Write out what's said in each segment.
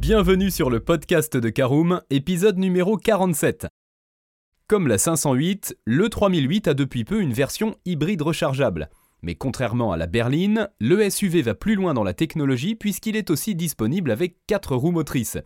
Bienvenue sur le podcast de Caroom, épisode numéro 47. Comme la 508, le 3008 a depuis peu une version hybride rechargeable. Mais contrairement à la berline, le SUV va plus loin dans la technologie puisqu'il est aussi disponible avec 4 roues motrices.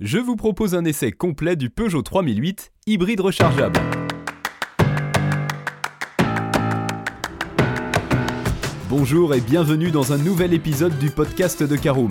Je vous propose un essai complet du Peugeot 3008 hybride rechargeable. Bonjour et bienvenue dans un nouvel épisode du podcast de Caroom,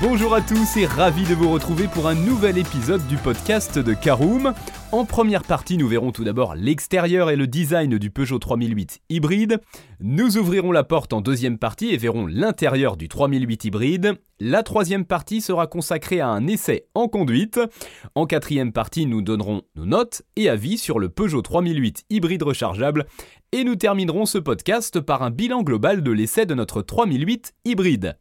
Bonjour à tous et ravi de vous retrouver pour un nouvel épisode du podcast de Caroom. En première partie, nous verrons tout d'abord l'extérieur et le design du Peugeot 3008 hybride. Nous ouvrirons la porte en deuxième partie et verrons l'intérieur du 3008 hybride. La troisième partie sera consacrée à un essai en conduite. En quatrième partie, nous donnerons nos notes et avis sur le Peugeot 3008 hybride rechargeable. Et nous terminerons ce podcast par un bilan global de l'essai de notre 3008 hybride.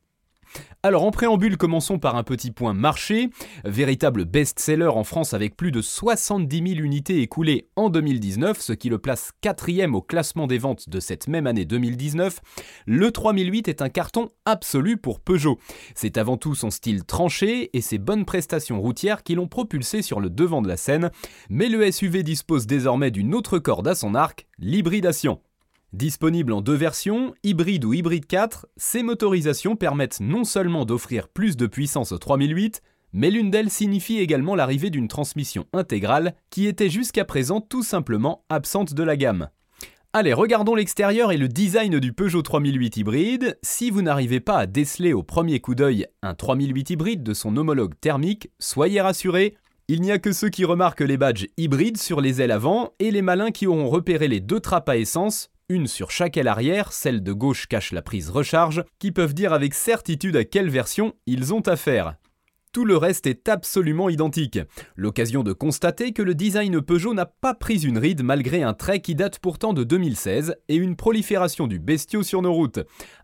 Alors en préambule, commençons par un petit point marché. Véritable best-seller en France avec plus de 70 000 unités écoulées en 2019, ce qui le place quatrième au classement des ventes de cette même année 2019, le 3008 est un carton absolu pour Peugeot. C'est avant tout son style tranché et ses bonnes prestations routières qui l'ont propulsé sur le devant de la scène, mais le SUV dispose désormais d'une autre corde à son arc, l'hybridation. Disponible en deux versions, hybride ou hybride 4, ces motorisations permettent non seulement d'offrir plus de puissance au 3008, mais l'une d'elles signifie également l'arrivée d'une transmission intégrale qui était jusqu'à présent tout simplement absente de la gamme. Allez, regardons l'extérieur et le design du Peugeot 3008 hybride. Si vous n'arrivez pas à déceler au premier coup d'œil un 3008 hybride de son homologue thermique, soyez rassurés, il n'y a que ceux qui remarquent les badges hybrides sur les ailes avant et les malins qui auront repéré les deux trappes à essence une sur chaque aile arrière, celle de gauche cache la prise recharge, qui peuvent dire avec certitude à quelle version ils ont affaire. Tout le reste est absolument identique. L'occasion de constater que le design Peugeot n'a pas pris une ride malgré un trait qui date pourtant de 2016 et une prolifération du bestiau sur nos routes.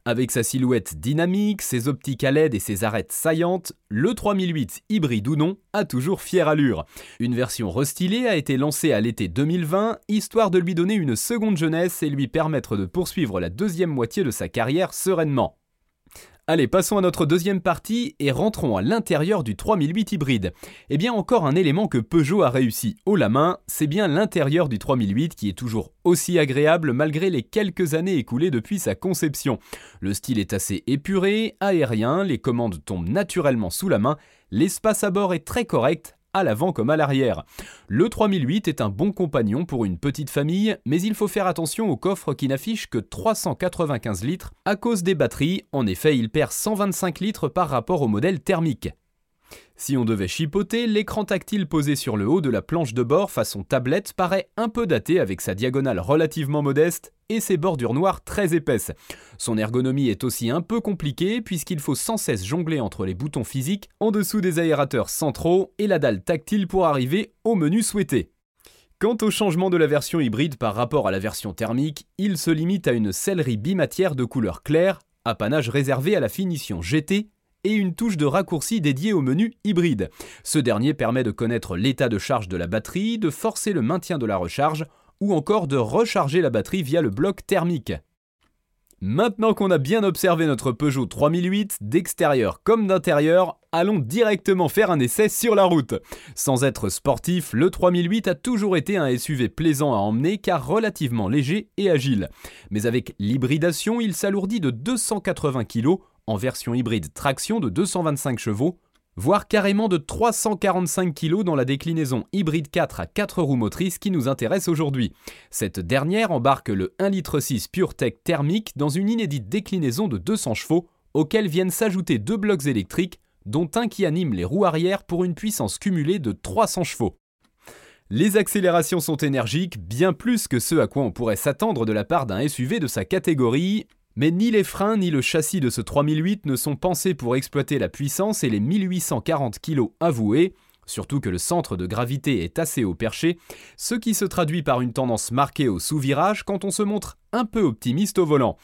Avec sa silhouette dynamique, ses optiques à LED et ses arêtes saillantes, le 3008, hybride ou non, a toujours fière allure. Une version restylée a été lancée à l'été 2020, histoire de lui donner une seconde jeunesse et lui permettre de poursuivre la deuxième moitié de sa carrière sereinement. Allez, passons à notre deuxième partie et rentrons à l'intérieur du 3008 hybride. Eh bien, encore un élément que Peugeot a réussi haut la main, c'est bien l'intérieur du 3008 qui est toujours aussi agréable malgré les quelques années écoulées depuis sa conception. Le style est assez épuré, aérien, les commandes tombent naturellement sous la main, l'espace à bord est très correct, à l'avant comme à l'arrière. Le 3008 est un bon compagnon pour une petite famille, mais il faut faire attention au coffre qui n'affiche que 395 litres à cause des batteries, en effet il perd 125 litres par rapport au modèle thermique. Si on devait chipoter, l'écran tactile posé sur le haut de la planche de bord façon tablette paraît un peu daté avec sa diagonale relativement modeste et ses bordures noires très épaisses. Son ergonomie est aussi un peu compliquée puisqu'il faut sans cesse jongler entre les boutons physiques en dessous des aérateurs centraux et la dalle tactile pour arriver au menu souhaité. Quant au changement de la version hybride par rapport à la version thermique, il se limite à une sellerie bimatière de couleur claire, apanage réservé à la finition GT et une touche de raccourci dédiée au menu hybride. Ce dernier permet de connaître l'état de charge de la batterie, de forcer le maintien de la recharge ou encore de recharger la batterie via le bloc thermique. Maintenant qu'on a bien observé notre Peugeot 3008 d'extérieur comme d'intérieur, allons directement faire un essai sur la route. Sans être sportif, le 3008 a toujours été un SUV plaisant à emmener car relativement léger et agile. Mais avec l'hybridation, il s'alourdit de 280 kg en version hybride traction de 225 chevaux, voire carrément de 345 kg dans la déclinaison hybride 4 à 4 roues motrices qui nous intéresse aujourd'hui. Cette dernière embarque le 1,6 litre PureTech thermique dans une inédite déclinaison de 200 chevaux, auxquels viennent s'ajouter deux blocs électriques, dont un qui anime les roues arrière pour une puissance cumulée de 300 chevaux. Les accélérations sont énergiques, bien plus que ce à quoi on pourrait s'attendre de la part d'un SUV de sa catégorie, Mais ni les freins ni le châssis de ce 3008 ne sont pensés pour exploiter la puissance et les 1840 kg avoués, surtout que le centre de gravité est assez haut perché, ce qui se traduit par une tendance marquée au sous-virage quand on se montre un peu optimiste au volant.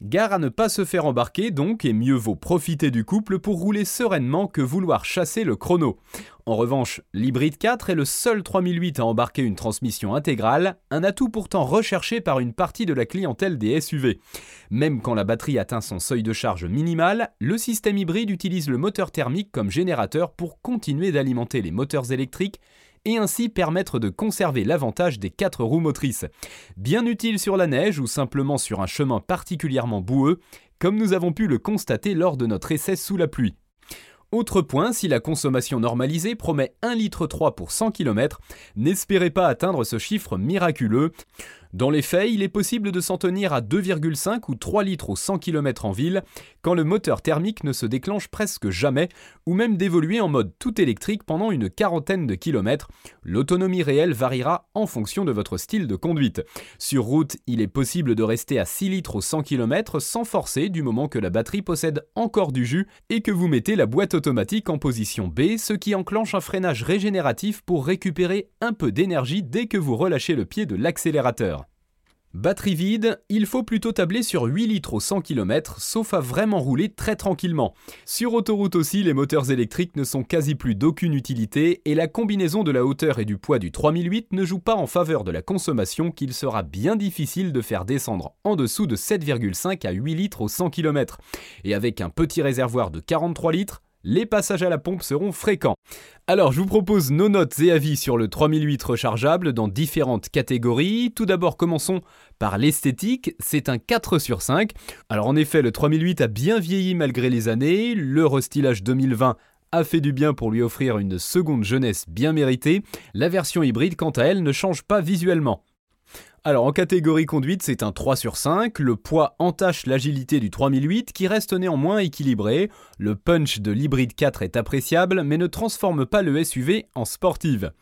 Gare à ne pas se faire embarquer donc et mieux vaut profiter du couple pour rouler sereinement que vouloir chasser le chrono. En revanche, l'hybride 4 est le seul 3008 à embarquer une transmission intégrale, un atout pourtant recherché par une partie de la clientèle des SUV. Même quand la batterie atteint son seuil de charge minimal, le système hybride utilise le moteur thermique comme générateur pour continuer d'alimenter les moteurs électriques et ainsi permettre de conserver l'avantage des quatre roues motrices. Bien utile sur la neige ou simplement sur un chemin particulièrement boueux, comme nous avons pu le constater lors de notre essai sous la pluie. Autre point, si la consommation normalisée promet 1,3 litre pour 100 km, n'espérez pas atteindre ce chiffre miraculeux. Dans les faits, il est possible de s'en tenir à 2,5 ou 3 litres au 100 km en ville, quand le moteur thermique ne se déclenche presque jamais, ou même d'évoluer en mode tout électrique pendant une quarantaine de kilomètres. L'autonomie réelle variera en fonction de votre style de conduite. Sur route, il est possible de rester à 6 litres au 100 km sans forcer du moment que la batterie possède encore du jus et que vous mettez la boîte automatique en position B, ce qui enclenche un freinage régénératif pour récupérer un peu d'énergie dès que vous relâchez le pied de l'accélérateur. Batterie vide, il faut plutôt tabler sur 8 litres au 100 km, sauf à vraiment rouler très tranquillement. Sur autoroute aussi, les moteurs électriques ne sont quasi plus d'aucune utilité et la combinaison de la hauteur et du poids du 3008 ne joue pas en faveur de la consommation qu'il sera bien difficile de faire descendre en dessous de 7,5 à 8 litres au 100 km. Et avec un petit réservoir de 43 litres, les passages à la pompe seront fréquents. Alors, je vous propose nos notes et avis sur le 3008 rechargeable dans différentes catégories. Tout d'abord, commençons par l'esthétique. C'est un 4 sur 5. Alors, en effet, le 3008 a bien vieilli malgré les années. Le restylage 2020 a fait du bien pour lui offrir une seconde jeunesse bien méritée. La version hybride, quant à elle, ne change pas visuellement. Alors en catégorie conduite, c'est un 3 sur 5. Le poids entache l'agilité du 3008 qui reste néanmoins équilibré. Le punch de l'hybride 4 est appréciable mais ne transforme pas le SUV en sportive.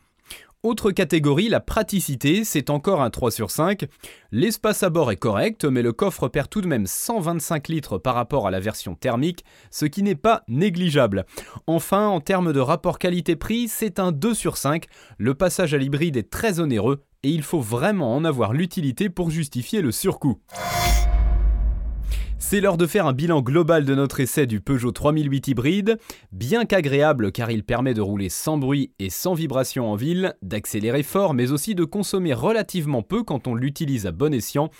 Autre catégorie, la praticité, c'est encore un 3 sur 5. L'espace à bord est correct, mais le coffre perd tout de même 125 litres par rapport à la version thermique, ce qui n'est pas négligeable. Enfin, en termes de rapport qualité-prix, c'est un 2 sur 5. Le passage à l'hybride est très onéreux et il faut vraiment en avoir l'utilité pour justifier le surcoût. C'est l'heure de faire un bilan global de notre essai du Peugeot 3008 hybride, bien qu'agréable car il permet de rouler sans bruit et sans vibration en ville, d'accélérer fort mais aussi de consommer relativement peu quand on l'utilise à bon escient.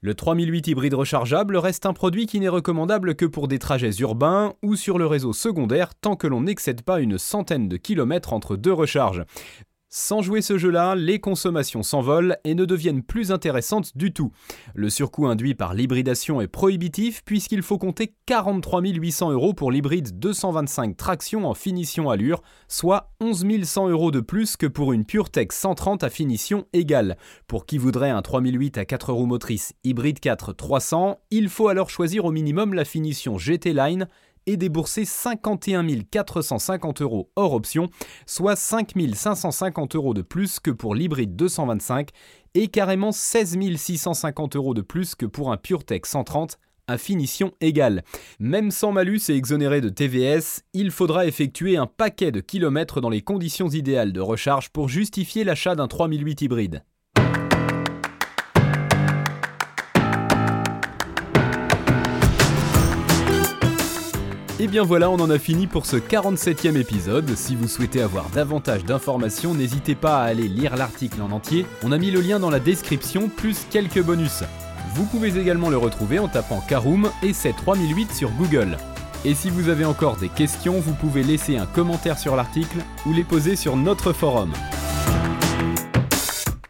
Le 3008 hybride rechargeable reste un produit qui n'est recommandable que pour des trajets urbains ou sur le réseau secondaire tant que l'on n'excède pas une centaine de kilomètres entre deux recharges. Sans jouer ce jeu-là, les consommations s'envolent et ne deviennent plus intéressantes du tout. Le surcoût induit par l'hybridation est prohibitif puisqu'il faut compter 43 800 euros pour l'hybride 225 traction en finition allure, soit 11 100 euros de plus que pour une PureTech 130 à finition égale. Pour qui voudrait un 3008 à 4 roues motrices hybride 4 300, il faut alors choisir au minimum la finition GT Line et débourser 51 450 euros hors option, soit 5 550 euros de plus que pour l'hybride 225 et carrément 16 650 euros de plus que pour un PureTech 130 à finition égale. Même sans malus et exonéré de TVS, il faudra effectuer un paquet de kilomètres dans les conditions idéales de recharge pour justifier l'achat d'un 3008 hybride. Et bien voilà, on en a fini pour ce 47e épisode. Si vous souhaitez avoir davantage d'informations, n'hésitez pas à aller lire l'article en entier. On a mis le lien dans la description, plus quelques bonus. Vous pouvez également le retrouver en tapant Karoom et c'est 3008 sur Google. Et si vous avez encore des questions, vous pouvez laisser un commentaire sur l'article ou les poser sur notre forum.